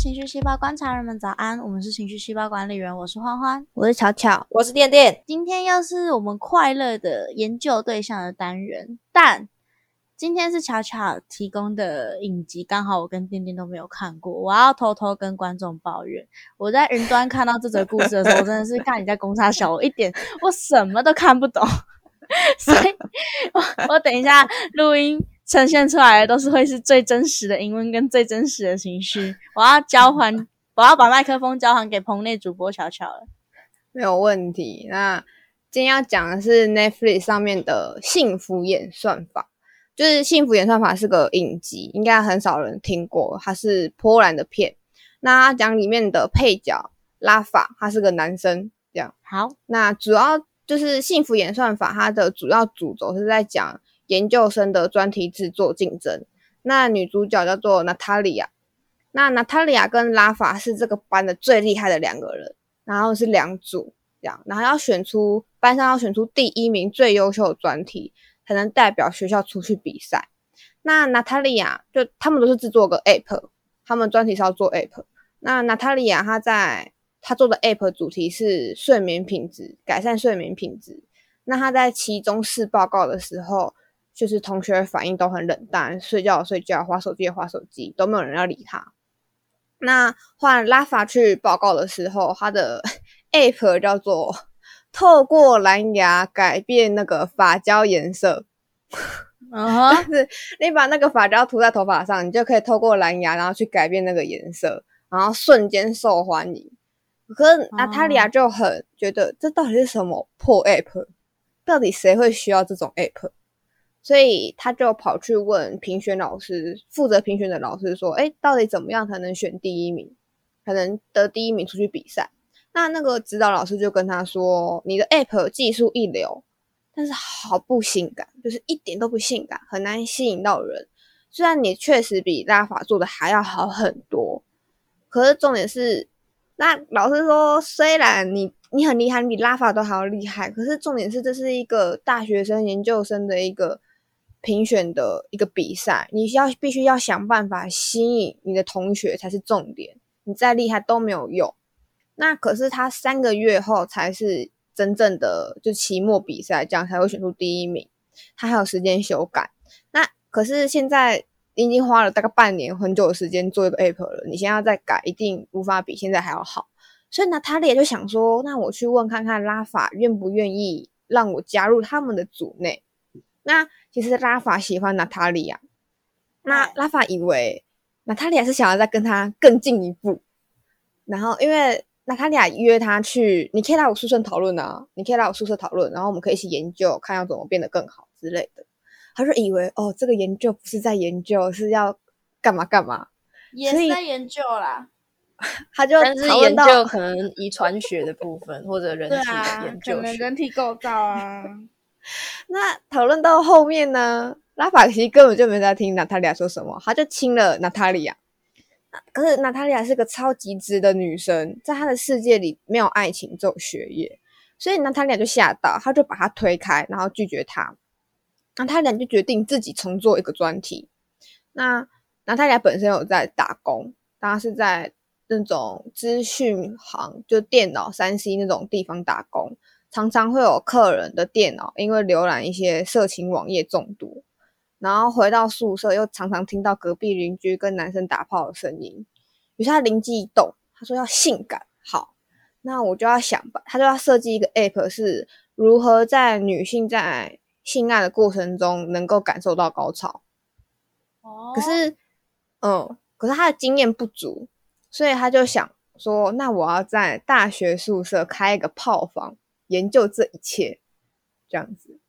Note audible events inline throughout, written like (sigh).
情绪细胞观察人们早安，我们是情绪细胞管理员，我是欢欢，我是巧巧，我是电电。今天又是我们快乐的研究对象的单元，但今天是巧巧提供的影集，刚好我跟电电都没有看过，我要偷偷跟观众抱怨，我在云端看到这则故事的时候，真的是看你在攻杀小我一点，我什么都看不懂，(laughs) 所以我我等一下录音。呈现出来的都是会是最真实的英文跟最真实的情绪。(laughs) 我要交还，(laughs) 我要把麦克风交还给棚内主播巧巧了。没有问题。那今天要讲的是 Netflix 上面的幸福演算法，就是幸福演算法是个影集，应该很少人听过。它是波兰的片。那讲里面的配角拉法，他是个男生。这样好。那主要就是幸福演算法，它的主要主轴是在讲。研究生的专题制作竞争，那女主角叫做娜塔莉亚，那娜塔莉亚跟拉法是这个班的最厉害的两个人，然后是两组这样，然后要选出班上要选出第一名最优秀的专题，才能代表学校出去比赛。那娜塔莉亚就他们都是制作个 app，他们专题是要做 app。那娜塔莉亚她在她做的 app 主题是睡眠品质，改善睡眠品质。那她在期中试报告的时候。就是同学反应都很冷淡，睡觉睡觉，划手机划手机，都没有人要理他。那换拉法去报告的时候，他的 (laughs) app 叫做透过蓝牙改变那个发胶颜色。啊，是你把那个发胶涂在头发上，你就可以透过蓝牙，然后去改变那个颜色，然后瞬间受欢迎。可是娜塔莉亚就很觉得，这到底是什么破 app？到底谁会需要这种 app？所以他就跑去问评选老师，负责评选的老师说：“哎，到底怎么样才能选第一名，才能得第一名出去比赛？”那那个指导老师就跟他说：“你的 App 技术一流，但是好不性感，就是一点都不性感，很难吸引到人。虽然你确实比拉法做的还要好很多，可是重点是，那老师说，虽然你你很厉害，你比拉法都还要厉害，可是重点是，这是一个大学生、研究生的一个。”评选的一个比赛，你需要必须要想办法吸引你的同学才是重点。你再厉害都没有用。那可是他三个月后才是真正的就期末比赛，这样才会选出第一名。他还有时间修改。那可是现在已经花了大概半年很久的时间做一个 app 了，你现在再改，一定无法比现在还要好。所以呢，他也就想说，那我去问看看拉法愿不愿意让我加入他们的组内。那其实拉法喜欢娜塔莉亚，那拉法以为娜塔莉亚是想要再跟他更进一步，然后因为娜塔莉亚约他去，你可以来我宿舍讨论啊，你可以来我宿舍讨论，然后我们可以一起研究，看要怎么变得更好之类的。他就以为哦，这个研究不是在研究，是要干嘛干嘛，也是在研究啦。他就但是研究可能遗传学的部分或者人体研究，可能人体构造啊。(laughs) (laughs) 那讨论到后面呢，拉法其实根本就没在听娜塔莉亚说什么，他就亲了娜塔莉亚。可是娜塔莉亚是个超级直的女生，在她的世界里没有爱情，只有学业，所以娜塔莉亚就吓到，他就把她推开，然后拒绝她。那他俩就决定自己重做一个专题。那娜塔莉亚本身有在打工，当然是在那种资讯行，就电脑三 C 那种地方打工。常常会有客人的电脑因为浏览一些色情网页中毒，然后回到宿舍又常常听到隔壁邻居跟男生打炮的声音，于是他灵机一动，他说要性感，好，那我就要想吧，他就要设计一个 app，是如何在女性在性爱的过程中能够感受到高潮。哦，可是，嗯，可是他的经验不足，所以他就想说，那我要在大学宿舍开一个炮房。研究这一切，这样子。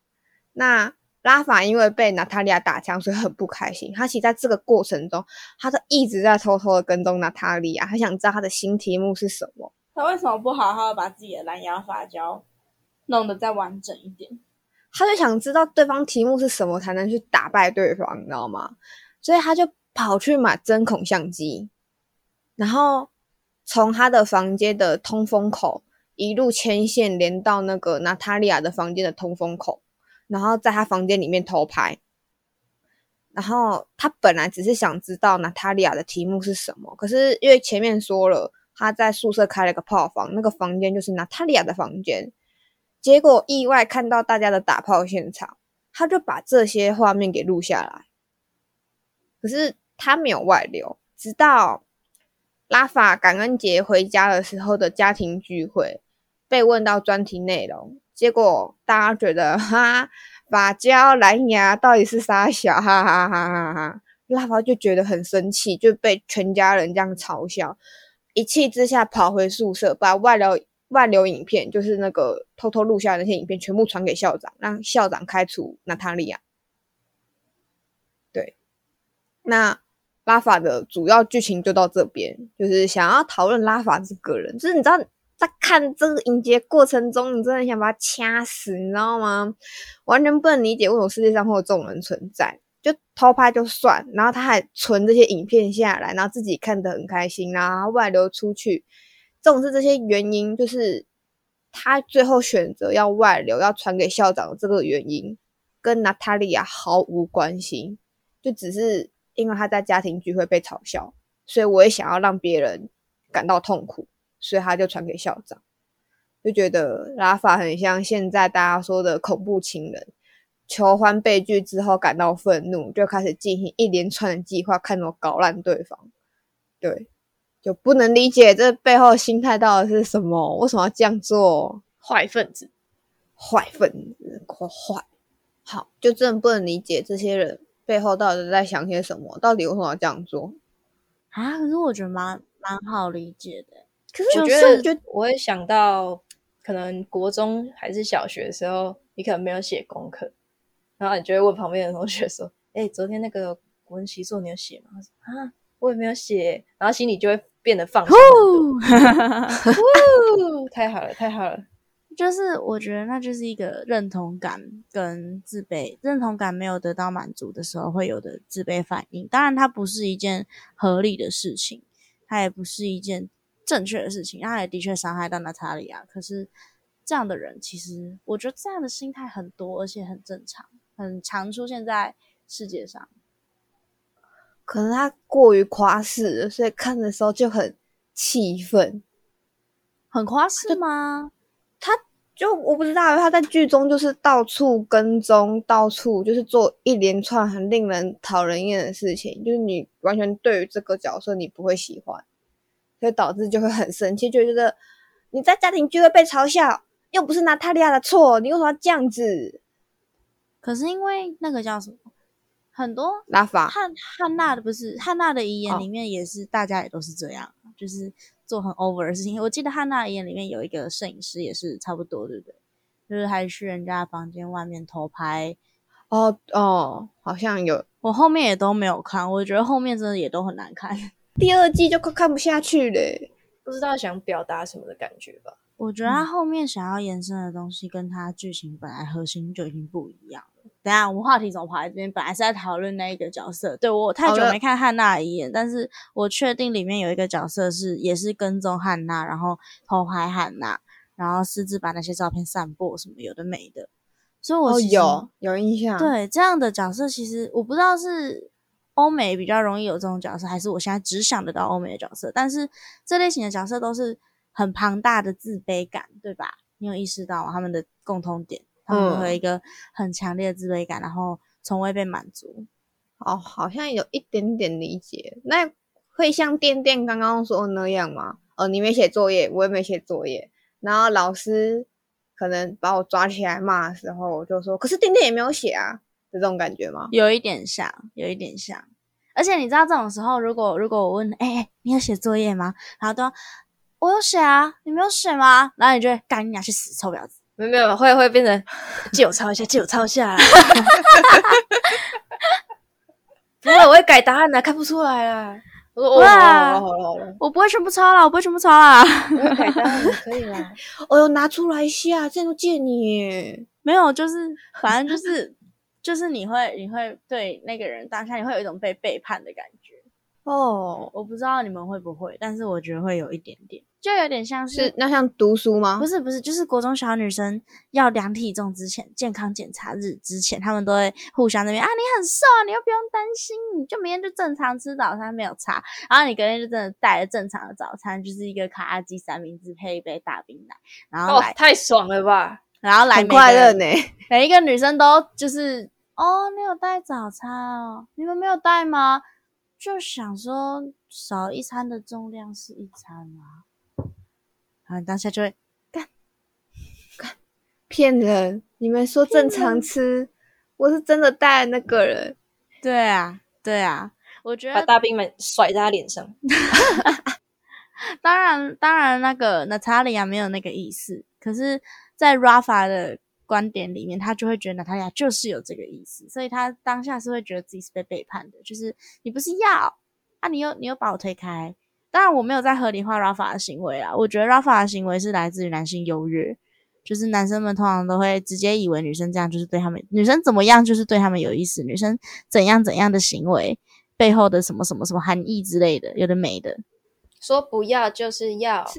那拉法因为被娜塔莉亚打枪，所以很不开心。他其实在这个过程中，他都一直在偷偷的跟踪娜塔莉亚，他想知道他的新题目是什么。他为什么不好好把自己的蓝牙发胶弄得再完整一点？他就想知道对方题目是什么，才能去打败对方，你知道吗？所以他就跑去买针孔相机，然后从他的房间的通风口。一路牵线连到那个娜塔莉亚的房间的通风口，然后在她房间里面偷拍。然后他本来只是想知道娜塔莉亚的题目是什么，可是因为前面说了他在宿舍开了个炮房，那个房间就是娜塔莉亚的房间，结果意外看到大家的打炮现场，他就把这些画面给录下来。可是他没有外流，直到拉法感恩节回家的时候的家庭聚会被问到专题内容，结果大家觉得哈。法胶蓝牙到底是啥小？哈哈哈哈哈！拉法就觉得很生气，就被全家人这样嘲笑，一气之下跑回宿舍，把外流外流影片，就是那个偷偷录下那些影片，全部传给校长，让校长开除娜塔莉亚。对，那拉法的主要剧情就到这边，就是想要讨论拉法这个人，就是你知道。在看这个影节过程中，你真的想把他掐死，你知道吗？完全不能理解为什么世界上会有这种人存在。就偷拍就算，然后他还存这些影片下来，然后自己看得很开心，然后外流出去。这种是这些原因，就是他最后选择要外流，要传给校长的这个原因，跟娜塔莉亚毫无关系，就只是因为他在家庭聚会被嘲笑，所以我也想要让别人感到痛苦。所以他就传给校长，就觉得拉法很像现在大家说的恐怖情人，求欢被拒之后感到愤怒，就开始进行一连串的计划，看怎么搞烂对方。对，就不能理解这背后心态到底是什么？为什么要这样做？坏分子，坏分子，坏。好，就真的不能理解这些人背后到底在想些什么？到底为什么要这样做？啊，可是我觉得蛮蛮好理解的。可是我觉得，我会想到，可能国中还是小学的时候，你可能没有写功课，然后你就会问旁边的同学说：“哎，昨天那个国文习作你有写吗？”他说：“啊，我也没有写。”然后心里就会变得放松。(laughs) 太好了，太好了！就是我觉得那就是一个认同感跟自卑，认同感没有得到满足的时候会有的自卑反应。当然，它不是一件合理的事情，它也不是一件。正确的事情，它也的确伤害到娜塔莉亚。可是这样的人，其实我觉得这样的心态很多，而且很正常，很常出现在世界上。可能他过于夸饰，所以看的时候就很气愤。很夸饰吗？他就我不知道，他在剧中就是到处跟踪，到处就是做一连串很令人讨人厌的事情，就是你完全对于这个角色你不会喜欢。所以导致就会很生气，就觉得你在家庭聚会被嘲笑，又不是娜塔莉亚的错，你为什么要这样子？可是因为那个叫什么，很多拉法汉汉娜的不是汉娜的遗言里面也是，大家也都是这样，就是做很 over 的事情。我记得汉娜遗言里面有一个摄影师也是差不多，对不对？就是还去人家房间外面偷拍。哦哦，好像有。我后面也都没有看，我觉得后面真的也都很难看。(laughs) 第二季就快看不下去嘞，不知道想表达什么的感觉吧？我觉得他后面想要延伸的东西跟他剧情本来核心就已经不一样了。等下我们话题怎么跑来这边？本来是在讨论那一个角色，对我太久没看汉娜一眼，但是我确定里面有一个角色是也是跟踪汉娜，然后偷拍汉娜，然后私自把那些照片散播什么有的没的，所以我有有印象。对这样的角色，其实我不知道是。欧美比较容易有这种角色，还是我现在只想得到欧美的角色？但是这类型的角色都是很庞大的自卑感，对吧？你有意识到他们的共通点？他们会有一个很强烈的自卑感，然后从未被满足。哦，好像有一点点理解。那会像店店刚刚说的那样吗？哦，你没写作业，我也没写作业，然后老师可能把我抓起来骂的时候，我就说：“可是店店也没有写啊。”这种感觉吗？有一点像，有一点像。而且你知道，这种时候，如果如果我问，哎哎，你有写作业吗？然后都我有写啊，你没有写吗？然后你就会赶紧去死，臭婊子！没有没有，会会变成借我抄一下，借我抄一下。(laughs) 不会，我会改答案的，看不出来啦。我说哦，好了好了好了，我不会全部抄了，我不会全部抄啦。改答案可以啦。哦哟，拿出来一下，这都借你。没有，就是反正就是。就是你会，你会对那个人当下，你会有一种被背叛的感觉。哦，我不知道你们会不会，但是我觉得会有一点点，就有点像是那像读书吗？不是不是，就是国中小女生要量体重之前，健康检查日之前，他们都会互相那边啊，你很瘦啊，你又不用担心，你就明天就正常吃早餐没有差，然后你隔天就真的带了正常的早餐，就是一个卡拉鸡三明治配一杯大冰奶，然后哦，，太爽了吧！然后来很快乐呢。每一个女生都就是哦，你有带早餐哦？你们没有带吗？就想说少一餐的重量是一餐吗？然后你当下就会干干骗人！你们说正常吃，我是真的带那个人。对啊，对啊，我觉得把大兵们甩在他脸上，当然当然那个 Natalia 没有那个意思，可是，在 Rafa 的观点里面，他就会觉得 Natalia 就是有这个意思，所以他当下是会觉得自己是被背叛的，就是你不是要啊，你又你又把我推开。当然，我没有在合理化 Rafa 的行为啊，我觉得 Rafa 的行为是来自于男性优越，就是男生们通常都会直接以为女生这样就是对他们，女生怎么样就是对他们有意思，女生怎样怎样的行为背后的什么什么什么含义之类的，有的没的。说不要就是要，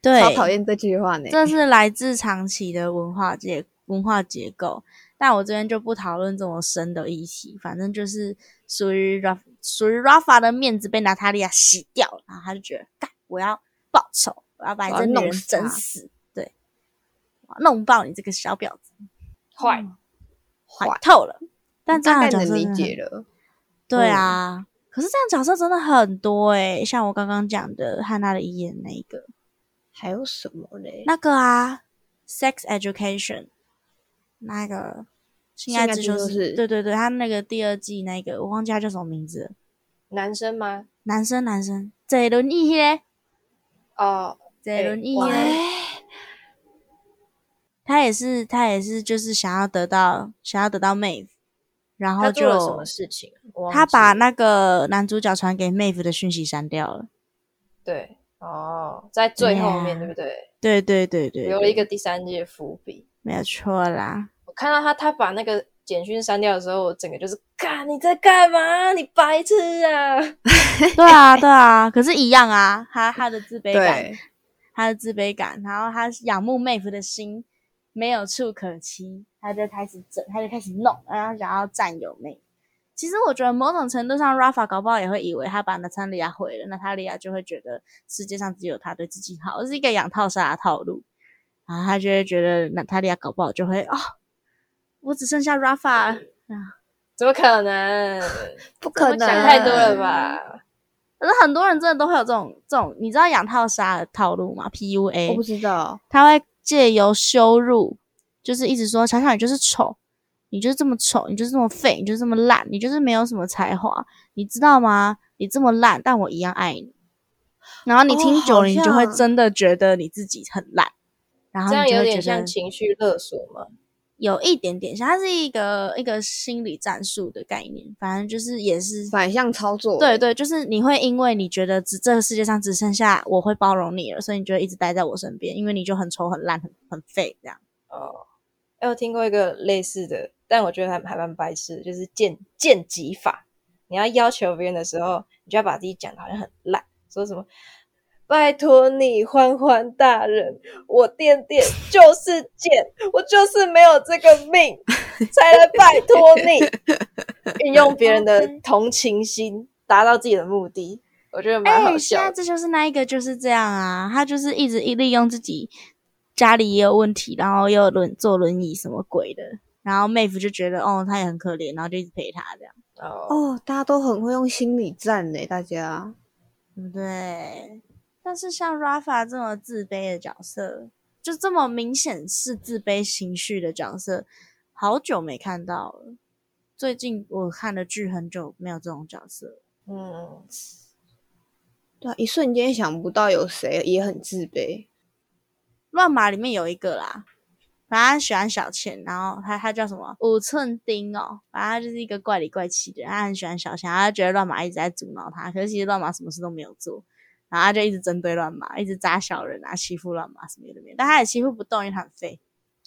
对，超讨厌这句话呢。这是来自长期的文化结文化结构，但我这边就不讨论这么深的议题，反正就是属于 Raf 属于 Rafa 的面子被娜塔莉亚洗掉了，然后他就觉得，干，我要报仇，我要把你这女人弄整死，对，弄爆你这个小婊子，坏嗯坏透了。但这样能理的角色真的解了。对啊，可是这样角色真的很多诶、像我刚刚讲的汉娜的遗言那一个，还有什么嘞？那个啊，Sex Education，那个性爱之修士，之修士对对对，他那个第二季那个我忘记他叫什么名字了，男生吗？男生男生，坐轮一嘞，哦，坐轮椅哇嘞，他也是他也是就是想要得到想要得到妹夫，然后他做了什就么事情？他把那个男主角传给妹夫的讯息删掉了，对哦，在最后面对不对？对对对对，对留了一个第三季的伏笔。没有错啦，我看到他他把那个简讯删掉的时候，我整个就是，干你在干嘛？你白痴啊！(laughs) 对啊对啊，可是一样啊，他他的自卑感。他的自卑感，然后他仰慕妹夫的心没有处可栖，他就开始整，他就开始弄，然后想要占有妹。其实我觉得某种程度上，Rafa 搞不好也会以为他把娜塔莉亚毁了，娜塔莉亚就会觉得世界上只有他对自己好，这是一个养套杀的套路。然后他就会觉得娜塔莉亚搞不好就会哦，我只剩下 Rafa 啊，怎么可能？不可能，想太多了？吧？可是很多人真的都会有这种这种，你知道养套杀的套路吗？PUA，我不知道。他会借由羞辱，就是一直说想想你就是丑，你就是这么丑，你就是这么废，你就是这么烂，你就是没有什么才华，你知道吗？你这么烂，但我一样爱你。然后你听久了，哦你就会真的觉得你自己很烂，然后这样有点像情绪勒索吗？有一点点像，它是一个一个心理战术的概念，反正就是也是反向操作。对，对，就是你会因为你觉得只这个世界上只剩下我会包容你了，所以你就会一直待在我身边，因为你就很丑、很烂、很很废这样。哦，哎，我听过一个类似的，但我觉得还还蛮白痴的，就是见见己法。你要要求别人的时候，你就要把自己讲的好像很烂，说什么“拜托你，欢欢大人，我垫垫就是贱，我就是没有这个命，才来拜托你”，(laughs) 运用别人的同情心达到自己的目的，我觉得蛮好哎，现笑这就是那一个就是这样啊，他就是一直一利用自己家里也有问题，然后又轮坐轮椅什么鬼的，然后妹夫就觉得哦他也很可怜，然后就一直陪他这样，哦，哦，大家都很会用心理战呢，大家。对不对？但是像 Rafa 这么自卑的角色，就这么明显是自卑情绪的角色，好久没看到了。最近我看的剧很久没有这种角色，嗯，对啊，一瞬间想不到有谁也很自卑。乱马里面有一个啦，反正他喜欢小倩，然后他他叫什么五寸丁哦，反正他就是一个怪里怪气的人，他很喜欢小倩，他觉得乱马一直在阻挠他，可是其实乱马什么事都没有做，然后他就一直针对乱马，一直扎小人啊，欺负乱马什么的，但他也欺负不动，因为他很废。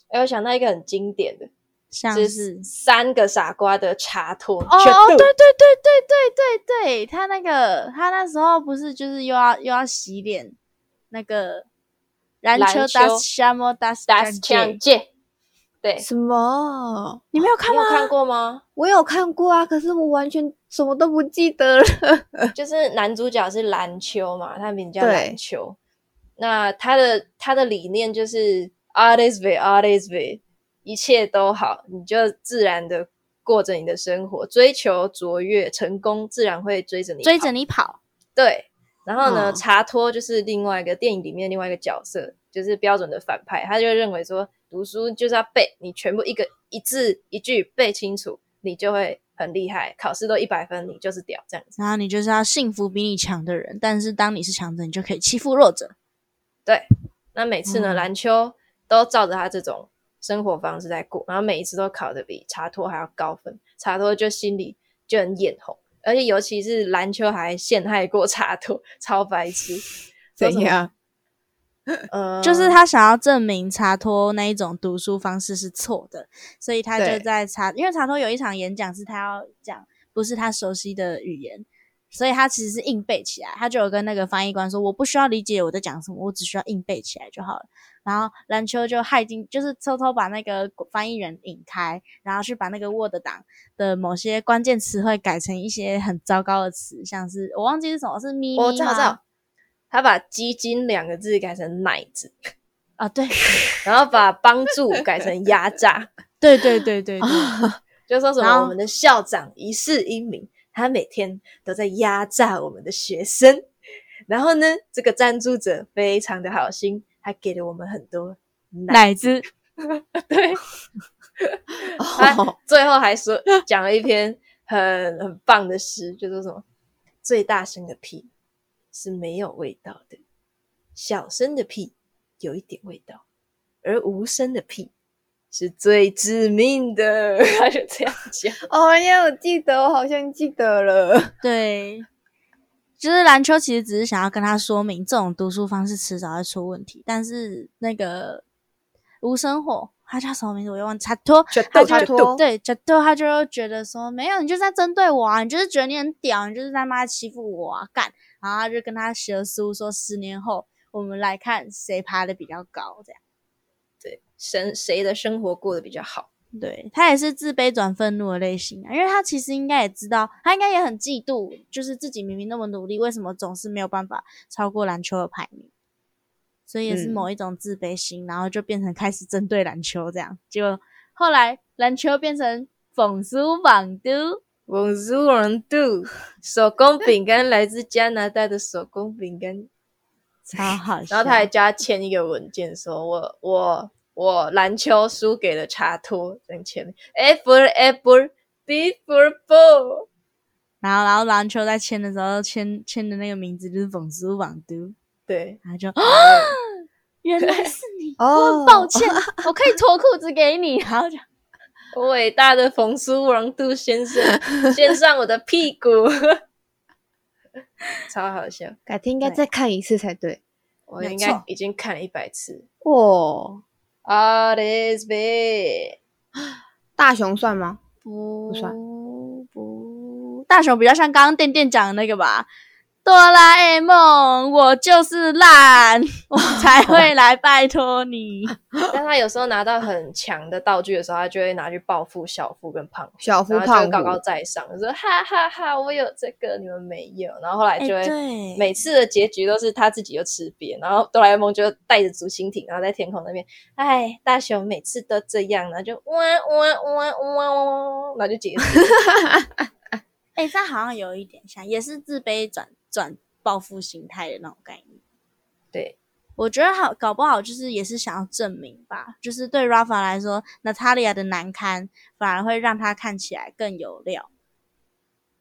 哎，我想到一个很经典的，是像是三个傻瓜的茶托。哦哦，对对对对对对对，他那个他那时候不是就是又要又要洗脸，那个篮球篮球 das shamo das Das change，界，对，什么？你没有看吗？你有看过吗？我有看过啊，可是我完全什么都不记得了。(laughs) 就是男主角是篮球嘛，他名叫对篮球。那他的他的理念就是 artist way artist way，一切都好，你就自然的过着你的生活，追求卓越，成功自然会追着你追跑着你跑，对，然后呢，嗯查托就是另外一个电影里面另外一个角色，就是标准的反派，他就认为说读书就是要背，你全部一个一字一句背清楚，你就会很厉害，考试都一百分，你就是屌这样子。然后你就是要幸福比你强的人，但是当你是强者，你就可以欺负弱者。对，那每次呢，蓝秋都照着他这种生活方式在过，然后每一次都考的比查托还要高分，查托就心里就很眼红，而且尤其是篮球还陷害过插托，超白痴。(laughs) 怎样？(laughs) 呃，就是他想要证明查托那一种读书方式是错的，所以他就在查，因为查托有一场演讲是他要讲不是他熟悉的语言，所以他其实是硬背起来。他就有跟那个翻译官说：“我不需要理解我在讲什么，我只需要硬背起来就好了。”然后篮球就害进，就是偷偷把那个翻译人引开，然后去把那个 Word 档的某些关键词汇改成一些很糟糕的词，像是我忘记是什么，是咪咪我知道，我知道？，他把“基金”两个字改成“奶子啊，对，(laughs) ”，然后把“帮助”改成“压榨对对对对对。”，(laughs) 就说什么我们的校长一世英名，他每天都在压榨我们的学生。然后呢，这个赞助者非常的好心，他给了我们很多奶。奶子，(laughs) 对，他最后还说讲了一篇很很棒的诗，就说什么最大声的屁是没有味道的，小声的屁有一点味道，而无声的屁是最致命的。(laughs) 他就这样讲，哦，因为我记得，我好像记得了。(laughs) 对，就是篮球其实只是想要跟他说明，这种读书方式迟早会出问题。但是那个无生火，他叫什么名字我又忘记，查托，他就查托对查托，他就觉得说没有，你就是在针对我啊，你就是觉得你很屌，你就是他妈欺负我啊，干！然后他就跟他学书说，十年后我们来看谁爬的比较高，这样。对，生谁的生活过得比较好？对他也是自卑转愤怒的类型啊，因为他其实应该也知道，他应该也很嫉妒，就是自己明明那么努力，为什么总是没有办法超过篮球的排名？所以也是嗯某一种自卑心，然后就变成开始针对篮球这样，结果后来篮球变成讽书榜都，Bonjour, do 手工饼干来自加拿大的手工饼干，超好笑。然后他还加签一个文件，说我我我篮球输给了查托，这样签 A for apple, B for ball。然后然后篮球在签的时候签签的那个名字就是冯书榜都，对，然后就 (gasps) 原来是你，我哦很抱歉，(laughs) 我可以脱裤子给你，(laughs) 然后就。伟大的冯苏王杜先生，(laughs) 献上我的屁股，超好笑。改天应该再看一次才对。我应该已经看了一百次。哇 is big，(gasps) 大熊算吗？不算不，大熊比较像刚刚店店讲的那个吧。哆啦 A 梦，我就是烂，(laughs) 我才会来拜托你。(laughs) 但他有时候拿到很强的道具的时候，他就会拿去报复小夫跟胖虎，小夫然后就胖虎高高在上，说哈哈哈，我有这个，你们没有。然后后来就哎会、对每次的结局都是他自己又吃瘪，然后哆啦 A 梦就带着竹蜻蜓，然后在天空那边，哎，大雄每次都这样，然后就哇哇哇哇哇，然后就结束。哎、这好像有一点像，也是自卑转转报复心态的那种概念。对，我觉得好，搞不好就是也是想要证明吧，就是对 Rafa 来说，Natalia 的难堪反而会让他看起来更有料。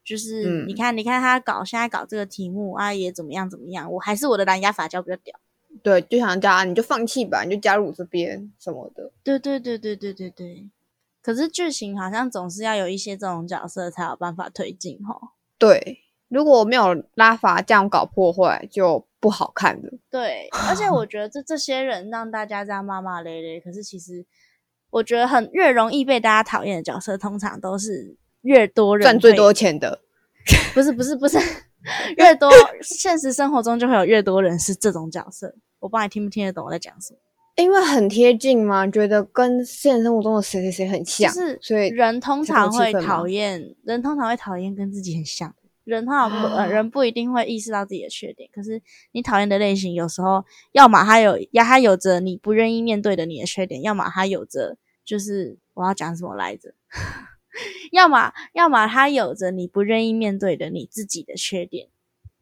就是、嗯你看，你看他搞现在搞这个题目啊，也怎么样怎么样，我还是我的蓝牙法教比较屌。对，就想叫他你就放弃吧，你就加入这边什么的。对对对对对对对。可是剧情好像总是要有一些这种角色才有办法推进吼。对，如果没有拉法这样搞破坏，就不好看了。对，而且我觉得这这些人让大家这样骂骂咧咧，可是其实我觉得很越容易被大家讨厌的角色，通常都是越多人赚最多钱的。不是不是不是，(laughs) 越多现实生活中就会有越多人是这种角色。我不知道你听不听得懂我在讲什么？因为很贴近嘛，觉得跟现实生活中的谁谁谁很像，就是所以人通常会讨厌，人通常会讨厌跟自己很像的人，通常不、呃、人不一定会意识到自己的缺点，可是你讨厌的类型，有时候要么他有，呀他有着你不愿意面对的你的缺点，要么他有着就是我要讲什么来着，(laughs) 要么要么他有着你不愿意面对的你自己的缺点，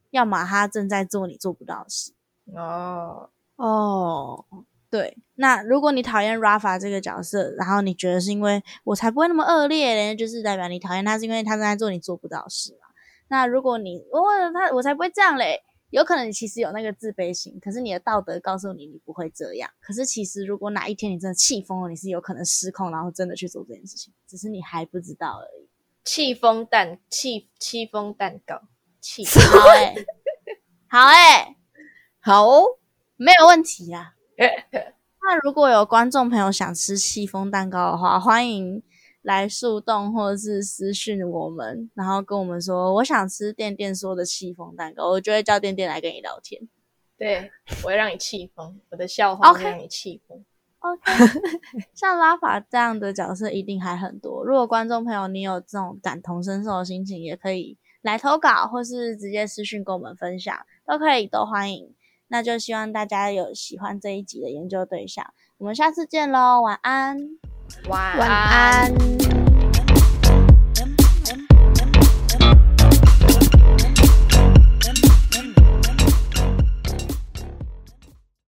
要么他正在做你做不到的事。哦，哦，对，那如果你讨厌 Rafa 这个角色，然后你觉得是因为我才不会那么恶劣嘞，就是代表你讨厌他是因为他正在做你做不到的事嘛。那如果你我他我才不会这样嘞，有可能你其实有那个自卑心，可是你的道德告诉你你不会这样。可是其实如果哪一天你真的气疯了，你是有可能失控，然后真的去做这件事情，只是你还不知道而已。气疯蛋气气疯蛋糕，气好哎、好哎、(laughs) 好哦，没有问题啦。(laughs) 那如果有观众朋友想吃戚风蛋糕的话，欢迎来树洞或者是私讯我们，然后跟我们说我想吃店店说的戚风蛋糕，我就会叫店店来跟你聊天。对，我会让你气疯，我的笑话会让你气疯。OK，(laughs) 像拉法这样的角色一定还很多。如果观众朋友你有这种感同身受的心情，也可以来投稿，或是直接私讯跟我们分享，都可以，都欢迎。那就希望大家有喜欢这一集的研究对象，我们下次见喽，晚安。晚安。